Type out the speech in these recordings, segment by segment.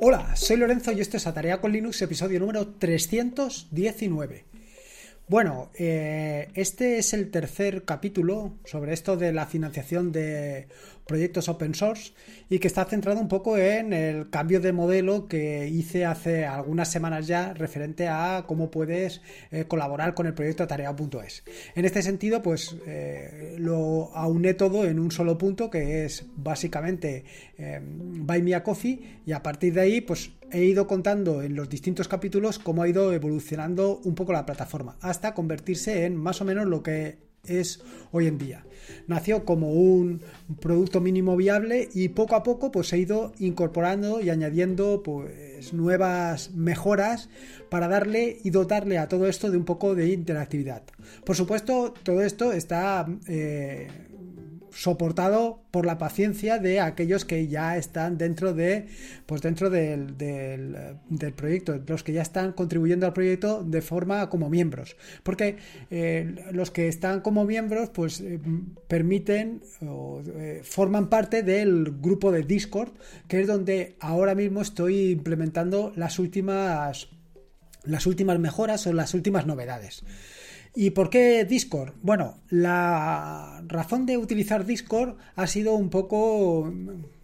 Hola, soy Lorenzo y esto es Atarea con Linux, episodio número 319. Bueno, eh, este es el tercer capítulo sobre esto de la financiación de proyectos open source y que está centrado un poco en el cambio de modelo que hice hace algunas semanas ya referente a cómo puedes eh, colaborar con el proyecto tarea.es. En este sentido, pues eh, lo auné todo en un solo punto que es básicamente Buy Me a Coffee y a partir de ahí pues he ido contando en los distintos capítulos cómo ha ido evolucionando un poco la plataforma hasta convertirse en más o menos lo que es hoy en día. Nació como un producto mínimo viable y poco a poco pues he ido incorporando y añadiendo pues nuevas mejoras para darle y dotarle a todo esto de un poco de interactividad. Por supuesto, todo esto está eh, soportado por la paciencia de aquellos que ya están dentro de pues dentro del, del, proyecto los que ya están contribuyendo al proyecto de forma como miembros. Porque eh, los que están como miembros pues eh, permiten o eh, forman parte del grupo de discord que es donde ahora mismo estoy implementando las últimas las últimas mejoras o las últimas novedades ¿Y por qué Discord? Bueno, la razón de utilizar Discord ha sido un poco...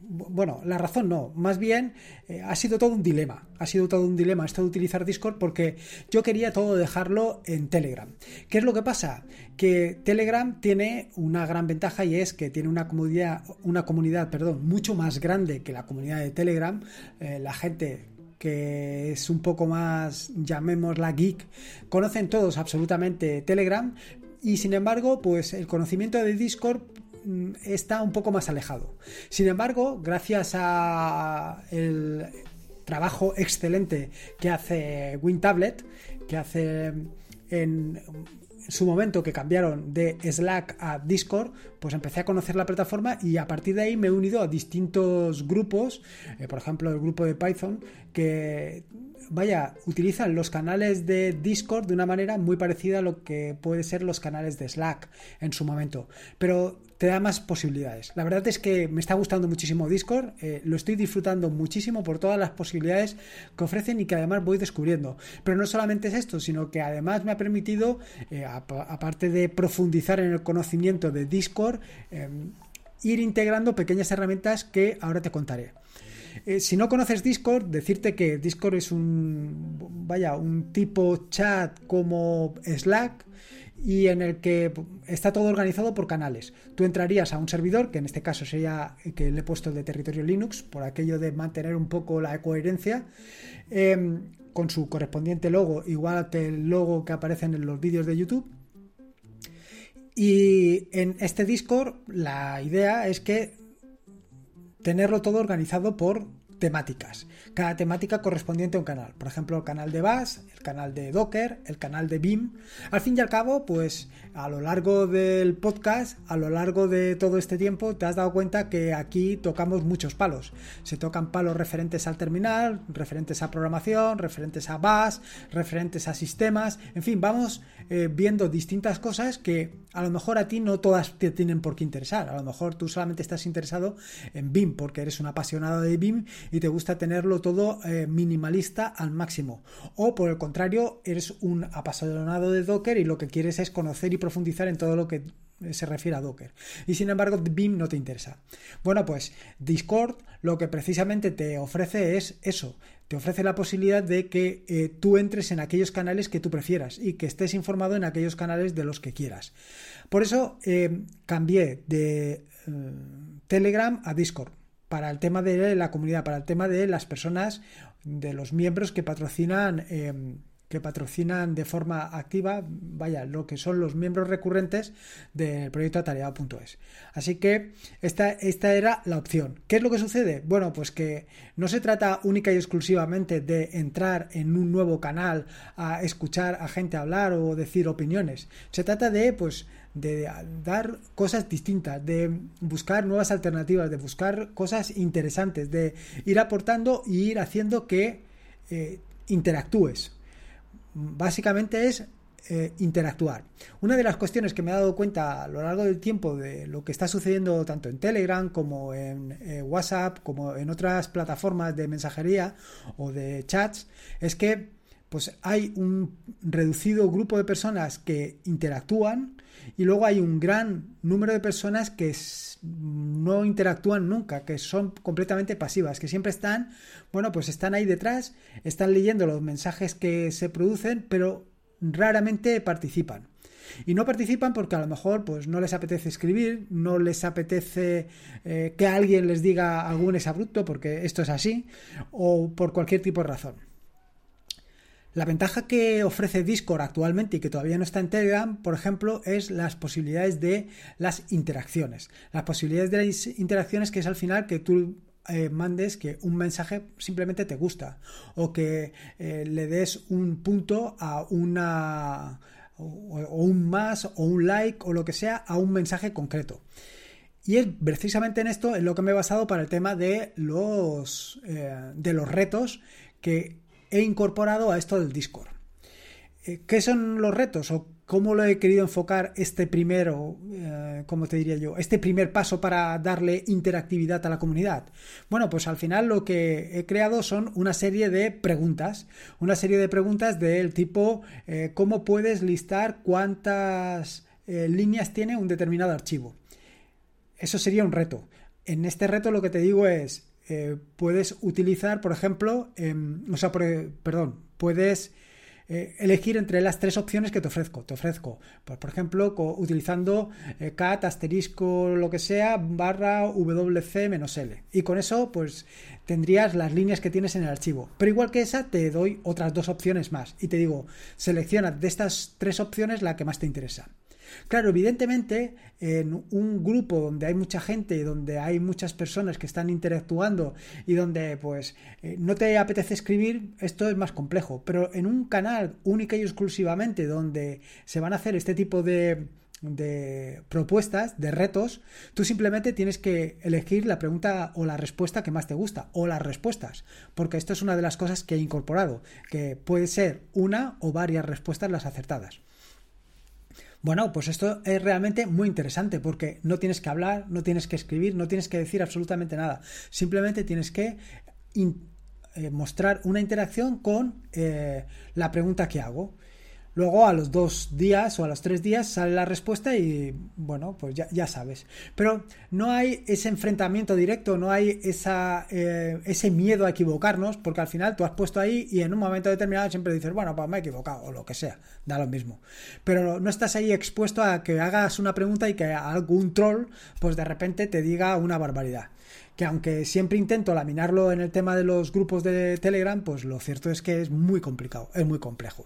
Bueno, la razón no, más bien eh, ha sido todo un dilema, ha sido todo un dilema esto de utilizar Discord porque yo quería todo dejarlo en Telegram. ¿Qué es lo que pasa? Que Telegram tiene una gran ventaja y es que tiene una comunidad, una comunidad perdón, mucho más grande que la comunidad de Telegram. Eh, la gente que es un poco más, llamémosla geek, conocen todos absolutamente Telegram y sin embargo, pues el conocimiento de Discord mm, está un poco más alejado. Sin embargo, gracias a el trabajo excelente que hace WinTablet, que hace en su momento que cambiaron de Slack a Discord, pues empecé a conocer la plataforma y a partir de ahí me he unido a distintos grupos, eh, por ejemplo el grupo de Python, que vaya, utilizan los canales de Discord de una manera muy parecida a lo que puede ser los canales de Slack en su momento. Pero te da más posibilidades. La verdad es que me está gustando muchísimo Discord, eh, lo estoy disfrutando muchísimo por todas las posibilidades que ofrecen y que además voy descubriendo. Pero no solamente es esto, sino que además me ha permitido, eh, aparte de profundizar en el conocimiento de Discord, em, ir integrando pequeñas herramientas que ahora te contaré. Eh, si no conoces Discord, decirte que Discord es un, vaya, un tipo chat como Slack y en el que está todo organizado por canales. Tú entrarías a un servidor, que en este caso sería que le he puesto de territorio Linux, por aquello de mantener un poco la coherencia, em, con su correspondiente logo, igual que el logo que aparece en los vídeos de YouTube. Y en este Discord la idea es que tenerlo todo organizado por temáticas. Cada temática correspondiente a un canal. Por ejemplo, el canal de Bash, el canal de Docker, el canal de BIM. Al fin y al cabo, pues a lo largo del podcast, a lo largo de todo este tiempo, te has dado cuenta que aquí tocamos muchos palos. Se tocan palos referentes al terminal, referentes a programación, referentes a Bash, referentes a sistemas. En fin, vamos eh, viendo distintas cosas que a lo mejor a ti no todas te tienen por qué interesar. A lo mejor tú solamente estás interesado en BIM porque eres un apasionado de BIM y te gusta tenerlo todo eh, minimalista al máximo. O por el contrario, eres un apasionado de Docker y lo que quieres es conocer y profundizar en todo lo que se refiere a Docker. Y sin embargo, BIM no te interesa. Bueno, pues Discord lo que precisamente te ofrece es eso. Te ofrece la posibilidad de que eh, tú entres en aquellos canales que tú prefieras y que estés informado en aquellos canales de los que quieras. Por eso eh, cambié de Telegram a Discord para el tema de la comunidad, para el tema de las personas, de los miembros que patrocinan. Em, que patrocinan de forma activa, vaya, lo que son los miembros recurrentes del proyecto atareado.es. Así que esta, esta era la opción. ¿Qué es lo que sucede? Bueno, pues que no se trata única y exclusivamente de entrar en un nuevo canal a escuchar a gente hablar o decir opiniones. Se trata de, pues, de dar cosas distintas, de buscar nuevas alternativas, de buscar cosas interesantes, de ir aportando y ir haciendo que eh, interactúes. Básicamente es eh, interactuar. Una de las cuestiones que me he dado cuenta a lo largo del tiempo de lo que está sucediendo tanto en Telegram como en eh, WhatsApp, como en otras plataformas de mensajería o de chats, es que pues hay un reducido grupo de personas que interactúan y luego hay un gran número de personas que no interactúan nunca, que son completamente pasivas, que siempre están, bueno, pues están ahí detrás, están leyendo los mensajes que se producen, pero raramente participan. Y no participan porque a lo mejor pues, no les apetece escribir, no les apetece eh, que alguien les diga algún exabrupto, porque esto es así, o por cualquier tipo de razón. La ventaja que ofrece Discord actualmente y que todavía no está en Telegram, por ejemplo, es las posibilidades de las interacciones. Las posibilidades de las interacciones que es al final que tú eh, mandes que un mensaje simplemente te gusta o que eh, le des un punto a una o, un más o un like o lo que sea a un mensaje concreto. Y es precisamente en esto en lo que me he basado para el tema de los, eh, de los retos que he incorporado a esto del Discord. Eh, ¿Qué son los retos o cómo lo he querido enfocar este primero, eh, como te diría yo, este primer paso para darle interactividad a la comunidad? Bueno, pues al final lo que he creado son una serie de preguntas, una serie de preguntas del tipo eh, cómo puedes listar cuántas líneas tiene un determinado archivo. Eso sería un reto. En este reto lo que te digo es, eh, puedes utilizar, por ejemplo, em, o sea, perdón, puedes eh, elegir entre las tres opciones que te ofrezco. Te ofrezco, pues, por ejemplo, utilizando eh, cat, asterisco, lo que sea, barra wc menos l. Y con eso, pues tendrías las líneas que tienes en el archivo. Pero igual que esa, te doy otras dos opciones más. Y te digo, selecciona de estas tres opciones la que más te interesa. Claro, evidentemente, en un grupo donde hay mucha gente, y donde hay muchas personas que están interactuando y donde pues eh, no te apetece escribir, esto es más complejo. Pero en un canal única y exclusivamente donde se van a hacer este tipo de de propuestas, de retos, tú simplemente tienes que elegir la pregunta o la respuesta que más te gusta, o las respuestas, porque esto es una de las cosas que he incorporado, que puede ser una o varias respuestas las acertadas. Bueno, pues esto es realmente muy interesante porque no tienes que hablar, no tienes que escribir, no tienes que decir absolutamente nada. Simplemente tienes que eh, mostrar una interacción con eh, la pregunta que hago. Luego a los dos días o a los tres días sale la respuesta y bueno, pues ya, sabes. Pero no hay ese enfrentamiento directo, no hay esa, eh, ese miedo a equivocarnos, porque al final tú has puesto ahí y en un momento determinado siempre dices, bueno, pues me he equivocado o lo que sea, da lo mismo. Pero no estás ahí expuesto a que hagas una pregunta y que algún troll pues de repente te diga una barbaridad que aunque siempre intento laminarlo en el tema de los grupos de Telegram, pues lo cierto es que es muy complicado, es muy complejo.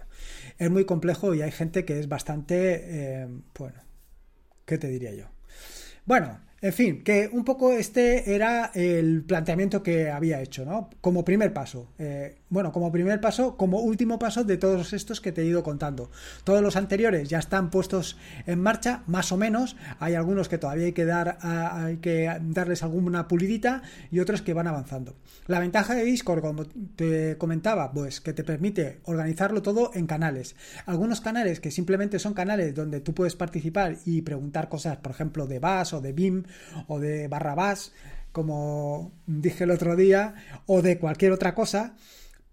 Es muy complejo y hay gente que es bastante, eh, bueno, ¿qué te diría yo? Bueno, en fin, que un poco este era el planteamiento que había hecho, ¿no? Como primer paso. Eh, bueno, como primer paso, como último paso de todos estos que te he ido contando. Todos los anteriores ya están puestos en marcha, más o menos. Hay algunos que todavía hay que dar, hay que darles alguna pulidita y otros que van avanzando. La ventaja de Discord, como te comentaba, pues que te permite organizarlo todo en canales. Algunos canales que simplemente son canales donde tú puedes participar y preguntar cosas, por ejemplo, de Bass o de BIM o de Barrabás, como dije el otro día, o de cualquier otra cosa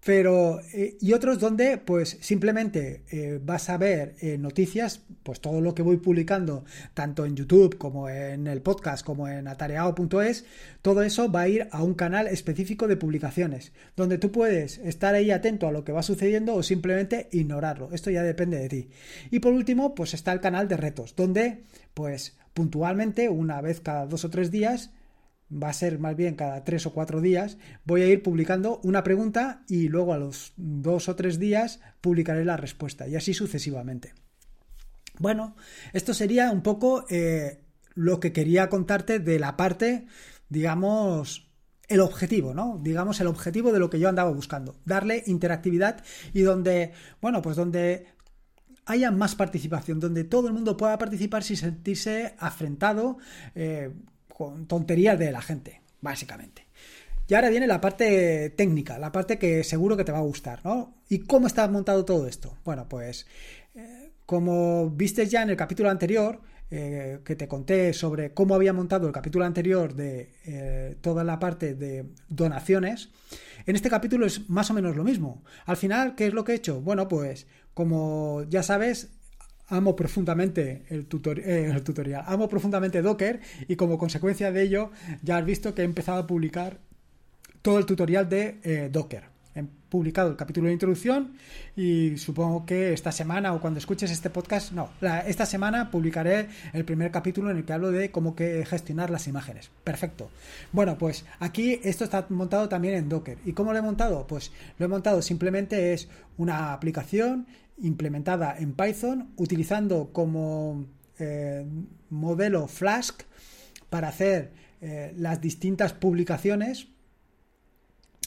pero eh, y otros donde pues simplemente eh, vas a ver eh, noticias pues todo lo que voy publicando tanto en YouTube como en el podcast como en atareado.es todo eso va a ir a un canal específico de publicaciones donde tú puedes estar ahí atento a lo que va sucediendo o simplemente ignorarlo. Esto ya depende de ti. Y por último pues está el canal de retos donde pues puntualmente una vez cada dos o tres días va a ser más bien cada tres o cuatro días, voy a ir publicando una pregunta y luego a los dos o tres días publicaré la respuesta y así sucesivamente. Bueno, esto sería un poco eh, lo que quería contarte de la parte, digamos, el objetivo, ¿no? Digamos, el objetivo de lo que yo andaba buscando, darle interactividad y donde, bueno, pues donde haya más participación, donde todo el mundo pueda participar sin sentirse afrentado, eh, con tonterías de la gente, básicamente. Y ahora viene la parte técnica, la parte que seguro que te va a gustar, ¿no? ¿Y cómo está montado todo esto? Bueno, pues, eh, como viste ya en el capítulo anterior, eh, que te conté sobre cómo había montado el capítulo anterior de toda la parte de donaciones, en este capítulo es más o menos lo mismo. Al final, ¿qué es lo que he hecho? Bueno, pues como ya sabes, amo profundamente el, eh, el, tutorial, amo profundamente Docker y como consecuencia de ello ya has visto que he empezado a publicar todo el tutorial de Docker he publicado el capítulo de introducción y supongo que esta semana o cuando escuches este podcast, no, esta semana publicaré el primer capítulo en el que hablo de cómo gestionar las imágenes. Perfecto. Bueno, pues aquí esto está montado también en Docker. ¿Y cómo lo he montado? Pues lo he montado simplemente es una aplicación implementada en Python utilizando como eh, modelo Flask para hacer eh, las distintas publicaciones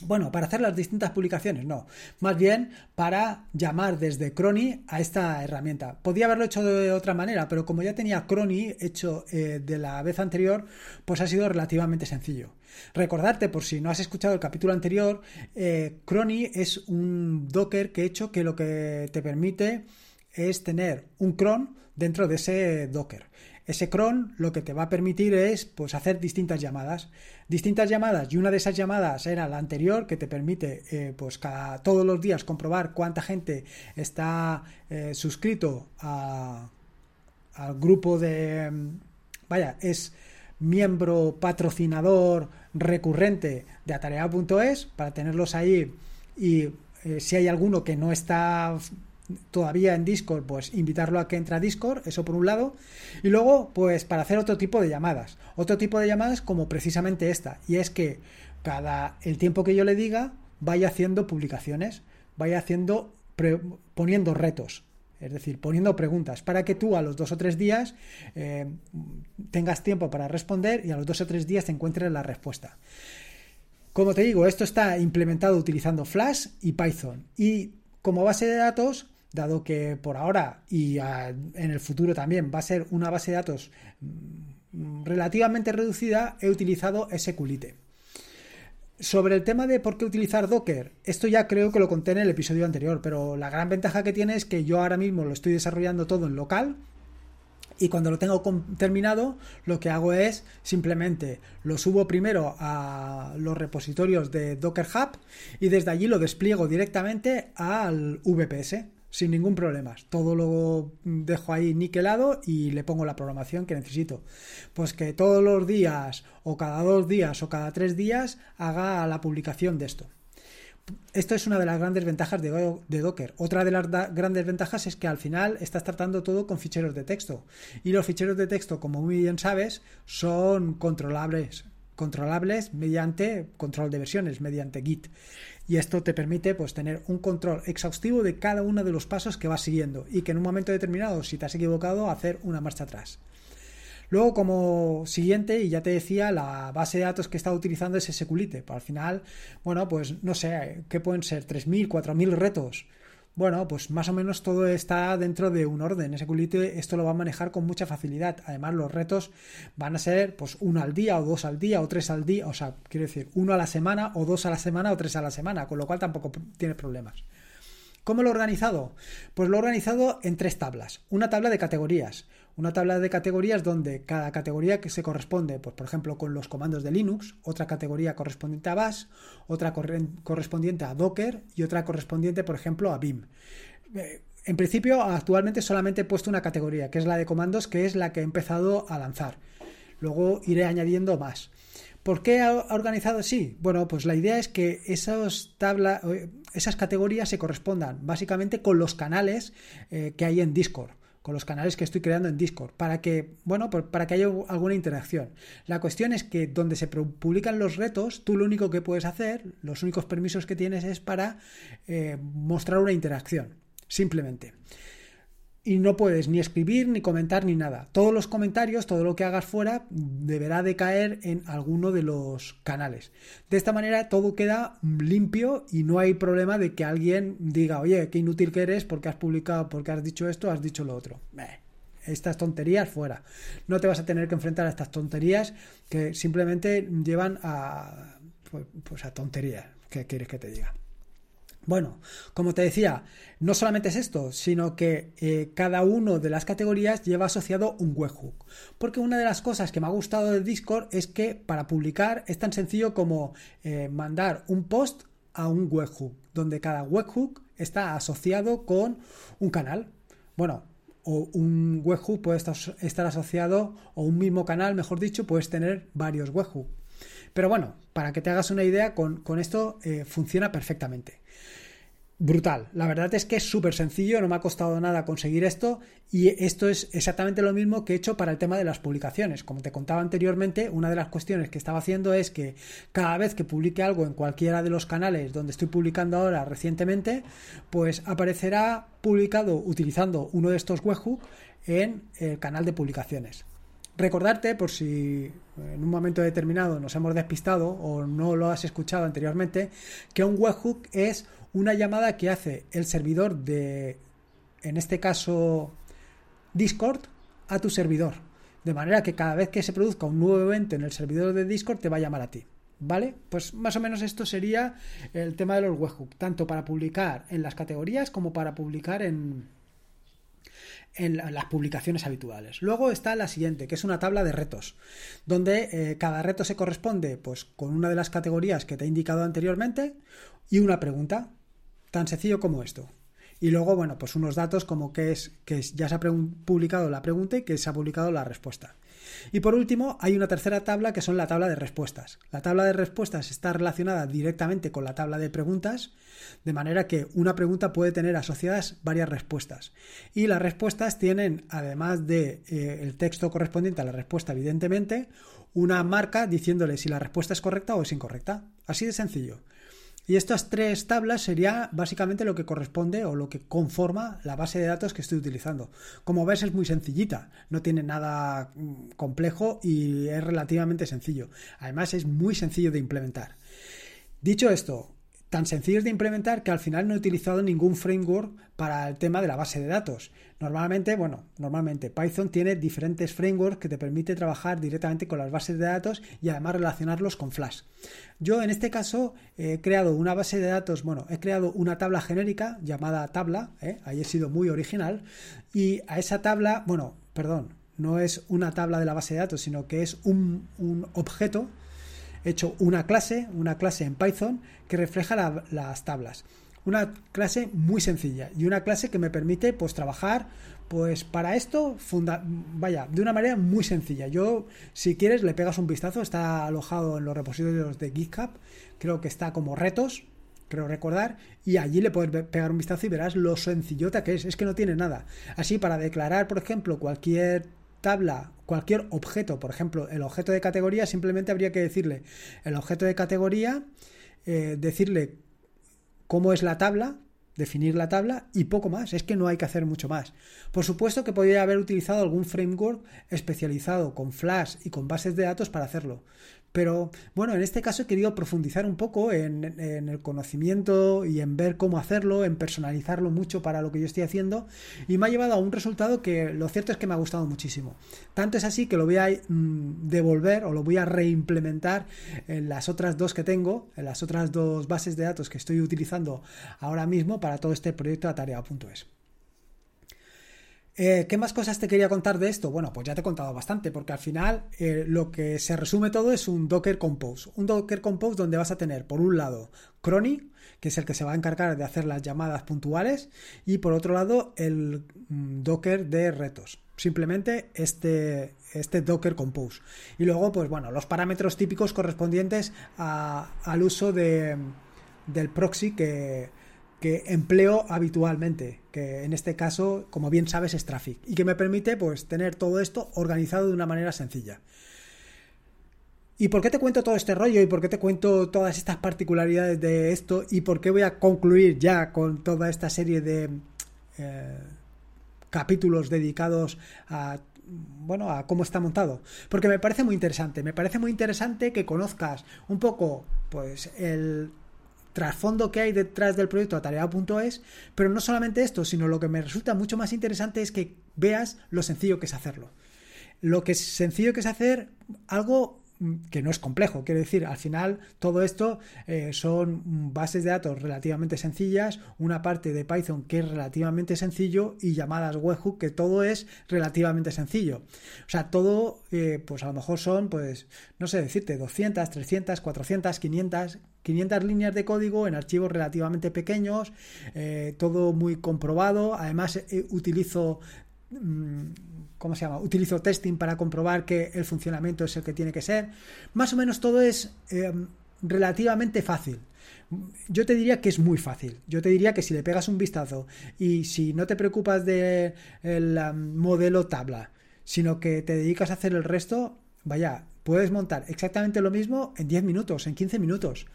bueno, para hacer las distintas publicaciones, no. Más bien para llamar desde Crony a esta herramienta. Podía haberlo hecho de otra manera, pero como ya tenía Crony hecho eh, de la vez anterior, pues ha sido relativamente sencillo. Recordarte, por si no has escuchado el capítulo anterior, eh, Crony es un Docker que he hecho que lo que te permite es tener un cron dentro de ese Docker. Ese cron lo que te va a permitir es pues, hacer distintas llamadas. Distintas llamadas y una de esas llamadas era la anterior que te permite eh, pues cada, todos los días comprobar cuánta gente está eh, suscrito al grupo de... Vaya, es miembro patrocinador recurrente de Atarea.es para tenerlos ahí y eh, si hay alguno que no está todavía en Discord, pues invitarlo a que entre a Discord, eso por un lado, y luego, pues para hacer otro tipo de llamadas, otro tipo de llamadas como precisamente esta, y es que cada el tiempo que yo le diga, vaya haciendo publicaciones, vaya haciendo, poniendo retos, es decir, poniendo preguntas, para que tú a los dos o tres días eh, tengas tiempo para responder y a los dos o tres días te encuentres la respuesta. Como te digo, esto está implementado utilizando Flash y Python. Y como base de datos, dado que por ahora y en el futuro también va a ser una base de datos mm, relativamente reducida, he utilizado SQLite. Sobre el tema de por qué utilizar Docker, esto ya creo que lo conté en el episodio anterior, pero la gran ventaja que tiene es que yo ahora mismo lo estoy desarrollando todo en local, y cuando lo tengo terminado lo que hago es simplemente lo subo primero a los repositorios de Docker Hub y desde allí lo despliego directamente al VPS sin ningún problema. Todo lo dejo ahí niquelado y le pongo la programación que necesito. Pues que todos los días o cada dos días o cada tres días haga la publicación de esto. Esto es una de las grandes ventajas de, Docker. Otra de las grandes ventajas es que al final estás tratando todo con ficheros de texto. Y los ficheros de texto, como muy bien sabes, son controlables controlables mediante control de versiones, mediante Git. Y esto te permite pues, tener un control exhaustivo de cada uno de los pasos que vas siguiendo y que en un momento determinado, si te has equivocado, hacer una marcha atrás. Luego, como siguiente, y ya te decía, la base de datos que está utilizando es SQLite. Al final, bueno, pues no sé, ¿qué pueden ser? ¿3.000, 4.000 retos? Bueno, pues más o menos todo está dentro de un orden. SQLite esto lo va a manejar con mucha facilidad. Además, los retos van a ser pues uno al día, o dos al día, o tres al día. O sea, quiero decir, uno a la semana, o dos a la semana, o tres a la semana, con lo cual tampoco tiene problemas. ¿Cómo lo he organizado? Pues lo he organizado en tres tablas. Una tabla de categorías. Una tabla de categorías donde cada categoría que se corresponde, pues por ejemplo, con los comandos de Linux, otra categoría correspondiente a Bash, otra correspondiente a Docker y otra correspondiente, por ejemplo, a Vim. Eh, en principio, actualmente solamente he puesto una categoría, que es la de comandos, que es la que he empezado a lanzar. Luego iré añadiendo más. ¿Por qué ha organizado así? Bueno, pues la idea es que esas, eh, esas categorías se correspondan básicamente con los canales eh, que hay en Discord con los canales que estoy creando en Discord para que, bueno, para que haya alguna interacción. La cuestión es que donde se publican los retos, tú lo único que puedes hacer, los únicos permisos que tienes es para eh, mostrar una interacción, simplemente y no puedes ni escribir, ni comentar, ni nada. Todos los comentarios, todo lo que hagas fuera, deberá de caer en alguno de los canales. De esta manera todo queda limpio y no hay problema de que alguien diga, oye, qué inútil que eres porque has publicado, porque has dicho esto, has dicho lo otro. estas tonterías fuera. No te vas a tener que enfrentar a estas tonterías que simplemente llevan a, pues, pues a tonterías. ¿Qué quieres que te diga? Bueno, como te decía, no solamente es esto, sino que eh, cada uno de las categorías lleva asociado un webhook. Porque una de las cosas que me ha gustado de Discord es que para publicar es tan sencillo como eh, mandar un post a un webhook, donde cada webhook está asociado con un canal. Bueno, o un webhook puede estar, asociado, o un mismo canal, mejor dicho, puedes tener varios webhooks. Pero bueno, para que te hagas una idea, con, esto eh, funciona perfectamente brutal. La verdad es que es súper sencillo, no me ha costado nada conseguir esto y esto es exactamente lo mismo que he hecho para el tema de las publicaciones. Como te contaba anteriormente, una de las cuestiones que estaba haciendo es que cada vez que publique algo en cualquiera de los canales donde estoy publicando ahora recientemente, pues aparecerá publicado utilizando uno de estos webhooks en el canal de publicaciones. Recordarte, por si en un momento determinado nos hemos despistado o no lo has escuchado anteriormente, que un webhook es una llamada que hace el servidor de, en este caso, Discord, a tu servidor. De manera que cada vez que se produzca un nuevo evento en el servidor de Discord te va a llamar a ti. ¿Vale? Pues más o menos esto sería el tema de los webhooks, tanto para publicar en las categorías como para publicar en, en las publicaciones habituales. Luego está la siguiente, que es una tabla de retos, donde eh, cada reto se corresponde pues, con una de las categorías que te he indicado anteriormente y una pregunta. Tan sencillo como esto. Y luego, bueno, pues unos datos como que es que ya se ha publicado la pregunta y que se ha publicado la respuesta. Y por último, hay una tercera tabla que son la tabla de respuestas. La tabla de respuestas está relacionada directamente con la tabla de preguntas, de manera que una pregunta puede tener asociadas varias respuestas. Y las respuestas tienen, además de eh, texto correspondiente a la respuesta, evidentemente, una marca diciéndole si la respuesta es correcta o es incorrecta. Así de sencillo. Y estas tres tablas sería básicamente lo que corresponde o lo que conforma la base de datos que estoy utilizando. Como ves es muy sencillita, no tiene nada mm, complejo y es relativamente sencillo. Además es muy sencillo de implementar. Dicho esto, tan sencillo de implementar que al final no he utilizado ningún framework para el tema de la base de datos. Normalmente, bueno, normalmente Python tiene diferentes frameworks que te permite trabajar directamente con las bases de datos y además relacionarlos con Flash. Yo en este caso he creado una base de datos, bueno, he creado una tabla genérica llamada tabla, ¿eh? ahí he sido muy original, y a esa tabla, bueno, perdón, no es una tabla de la base de datos, sino que es un, un objeto he hecho una clase, una clase en Python que refleja las tablas. Una clase muy sencilla y una clase que me permite pues trabajar pues para esto vaya de una manera muy sencilla. Yo si quieres le pegas un vistazo, está alojado en los repositorios de GitHub, creo que está como retos, creo recordar, y allí le puedes pegar un vistazo y verás lo sencillota que es, es que no tiene nada. Así para declarar, por ejemplo, cualquier tabla, cualquier objeto, por ejemplo, el objeto de categoría, simplemente habría que decirle el objeto de categoría, eh, decirle cómo es la tabla, definir la tabla y poco más. Es que no hay que hacer mucho más. Por supuesto que podría haber utilizado algún framework especializado con Flash y con bases de datos para hacerlo. Pero bueno, en este caso he querido profundizar un poco en, el conocimiento y en ver cómo hacerlo, en personalizarlo mucho para lo que yo estoy haciendo y me ha llevado a un resultado que lo cierto es que me ha gustado muchísimo. Tanto es así que lo voy a mm, devolver o lo voy a reimplementar en las otras dos que tengo, en las otras dos bases de datos que estoy utilizando ahora mismo para todo este proyecto de Tarea.es. Eh, ¿Qué más cosas te quería contar de esto? Bueno, pues ya te he contado bastante, porque al final eh, lo que se resume todo es un Docker Compose. Un Docker Compose donde vas a tener, por un lado, Crony, que es el que se va a encargar de hacer las llamadas puntuales, y por otro lado, el mm, Docker de retos. Simplemente este, este Docker Compose. Y luego, pues bueno, los parámetros típicos correspondientes al uso de, del proxy que, que empleo habitualmente, que en este caso, como bien sabes, es Traffic, y que me permite pues tener todo esto organizado de una manera sencilla. ¿Y por qué te cuento todo este rollo? ¿Y por qué te cuento todas estas particularidades de esto? ¿Y por qué voy a concluir ya con toda esta serie de eh, capítulos dedicados a bueno, a cómo está montado. Porque me parece muy interesante. Me parece muy interesante que conozcas un poco, pues, el trasfondo que hay detrás del proyecto atareado.es, pero no solamente esto, sino lo que me resulta mucho más interesante es que veas lo sencillo que es hacerlo. Lo que es sencillo que es hacer algo que no es complejo. Quiero decir, al final todo esto eh, son bases de datos relativamente sencillas, una parte de Python que es relativamente sencillo y llamadas webhook que todo es relativamente sencillo. O sea, todo, eh, pues a lo mejor son, pues, no sé decirte, 200, 300, 400, 500, 500 líneas de código en archivos relativamente pequeños, eh, todo muy comprobado. Además, utilizo mm, ¿cómo se llama? Utilizo testing para comprobar que el funcionamiento es el que tiene que ser. Más o menos todo es eh, relativamente fácil. Yo te diría que es muy fácil. Yo te diría que si le pegas un vistazo y si no te preocupas del um, modelo tabla, sino que te dedicas a hacer el resto, vaya, puedes montar exactamente lo mismo en 10 minutos, en 15 minutos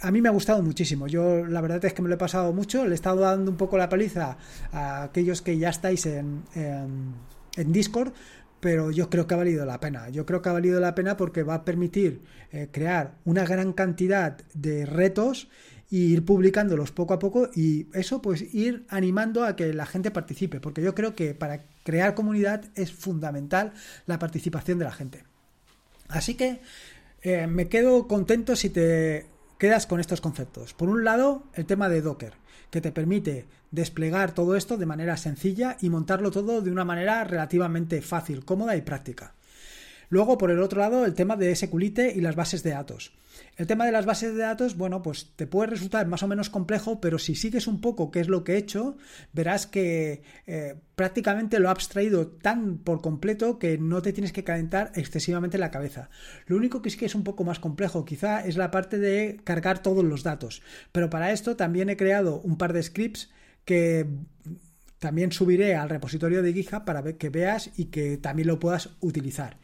a mí me ha gustado muchísimo. Yo la verdad es que me lo he pasado mucho. Le he estado dando un poco la paliza a aquellos que ya estáis en, en, Discord, pero yo creo que ha valido la pena. Yo creo que ha valido la pena porque va a permitir eh, crear una gran cantidad de retos e ir publicándolos poco a poco y eso pues ir animando a que la gente participe, porque yo creo que para crear comunidad es fundamental la participación de la gente. Así que eh, me quedo contento si te quedas con estos conceptos. Por un lado, el tema de Docker, que te permite desplegar todo esto de manera sencilla y montarlo todo de una manera relativamente fácil, cómoda y práctica. Luego, por el otro lado, el tema de SQLite y las bases de datos. El tema de las bases de datos, bueno, pues te puede resultar más o menos complejo, pero si sigues un poco qué es lo que he hecho, verás que eh, prácticamente lo he abstraído tan por completo que no te tienes que calentar excesivamente la cabeza. Lo único que sí que es un poco más complejo quizá es la parte de cargar todos los datos. Pero para esto también he creado un par de scripts que también subiré al repositorio de GitHub para que veas y que también lo puedas utilizar.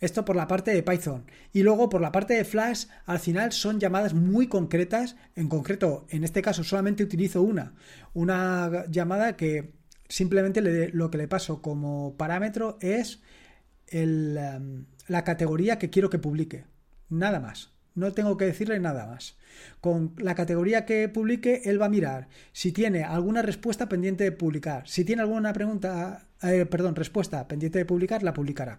Esto por la parte de Python. Y luego por la parte de Flash, al final son llamadas muy concretas. En concreto, en este caso solamente utilizo una. Una llamada que simplemente lo que le paso como parámetro es em, la categoría que quiero que publique. Nada más. No tengo que decirle nada más. Con la categoría que publique, él va a mirar si tiene alguna respuesta pendiente de publicar. Si tiene alguna pregunta, eh, perdón, respuesta pendiente de publicar, la publicará.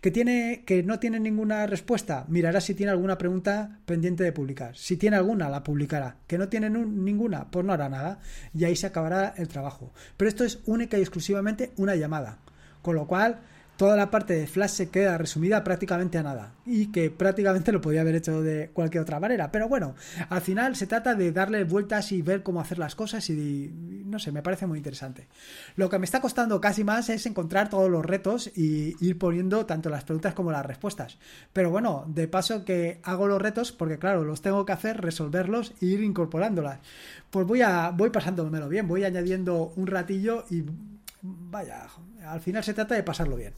Que, tiene, que no tiene ninguna respuesta, mirará si tiene alguna pregunta pendiente de publicar. Si tiene alguna, la publicará. Que no tiene ninguna, pues no hará nada. Y ahí se acabará el trabajo. Pero esto es única y exclusivamente una llamada. Con lo cual, toda la parte de Flash se queda resumida prácticamente a nada y que prácticamente lo podía haber hecho de cualquier otra manera. Pero bueno, al final se trata de darle vueltas y ver cómo hacer las cosas y no sé, me parece muy interesante. Lo que me está costando casi más es encontrar todos los retos y ir poniendo tanto las preguntas como las respuestas. Pero bueno, de paso que hago los retos porque claro, los tengo que hacer, resolverlos e ir incorporándolas. Pues voy a voy pasándomelo bien, voy añadiendo un ratillo y vaya, al final se trata de pasarlo bien.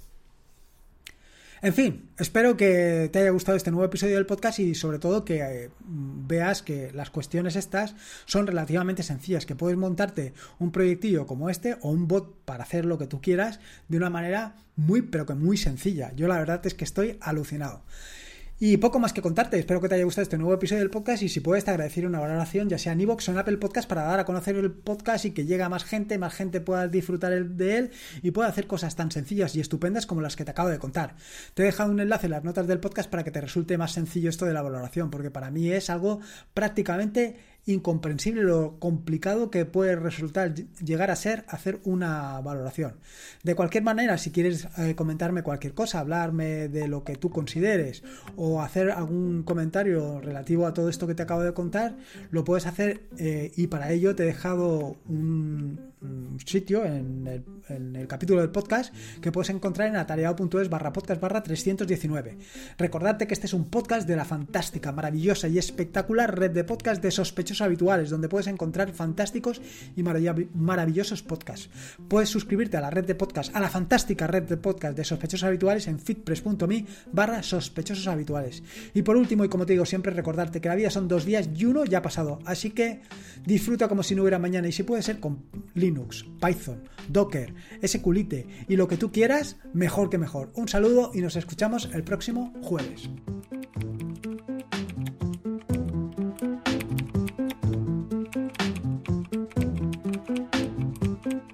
En fin, espero que te haya gustado este nuevo episodio del podcast y sobre todo que eh, veas que las cuestiones estas son relativamente sencillas, que puedes montarte un proyectillo como este o un bot para hacer lo que tú quieras de una manera muy pero que muy sencilla. Yo la verdad es que estoy alucinado. Y poco más que contarte, espero que te haya gustado este nuevo episodio del podcast y si puedes te agradecer una valoración ya sea en iVoox o en Apple Podcast para dar a conocer el podcast y que llegue a más gente, más gente pueda disfrutar de él y pueda hacer cosas tan sencillas y estupendas como las que te acabo de contar. Te he dejado un enlace en las notas del podcast para que te resulte más sencillo esto de la valoración, porque para mí es algo prácticamente incomprensible lo complicado que puede resultar llegar a ser hacer una valoración. De cualquier manera, si quieres eh, comentarme cualquier cosa, hablarme de lo que tú consideres o hacer algún comentario relativo a todo esto que te acabo de contar, lo puedes hacer eh, y para ello te he dejado un, sitio en el, capítulo del podcast que puedes encontrar en atareado.es barra podcast barra 319. Recordarte que este es un podcast de la fantástica, maravillosa y espectacular red de podcast de sospechosos habituales, donde puedes encontrar fantásticos y maravillosos podcasts. Puedes suscribirte a la red de podcast, a la fantástica red de podcast de sospechosos habituales en fitpress.me barra sospechosos habituales. Y por último, y como te digo siempre, recordarte que la vida son dos días y uno ya ha pasado. Así que disfruta como si no hubiera mañana y si puede ser con Linux, Python, Docker, SQLite y lo que tú quieras, mejor que mejor. Un saludo y nos escuchamos el próximo jueves.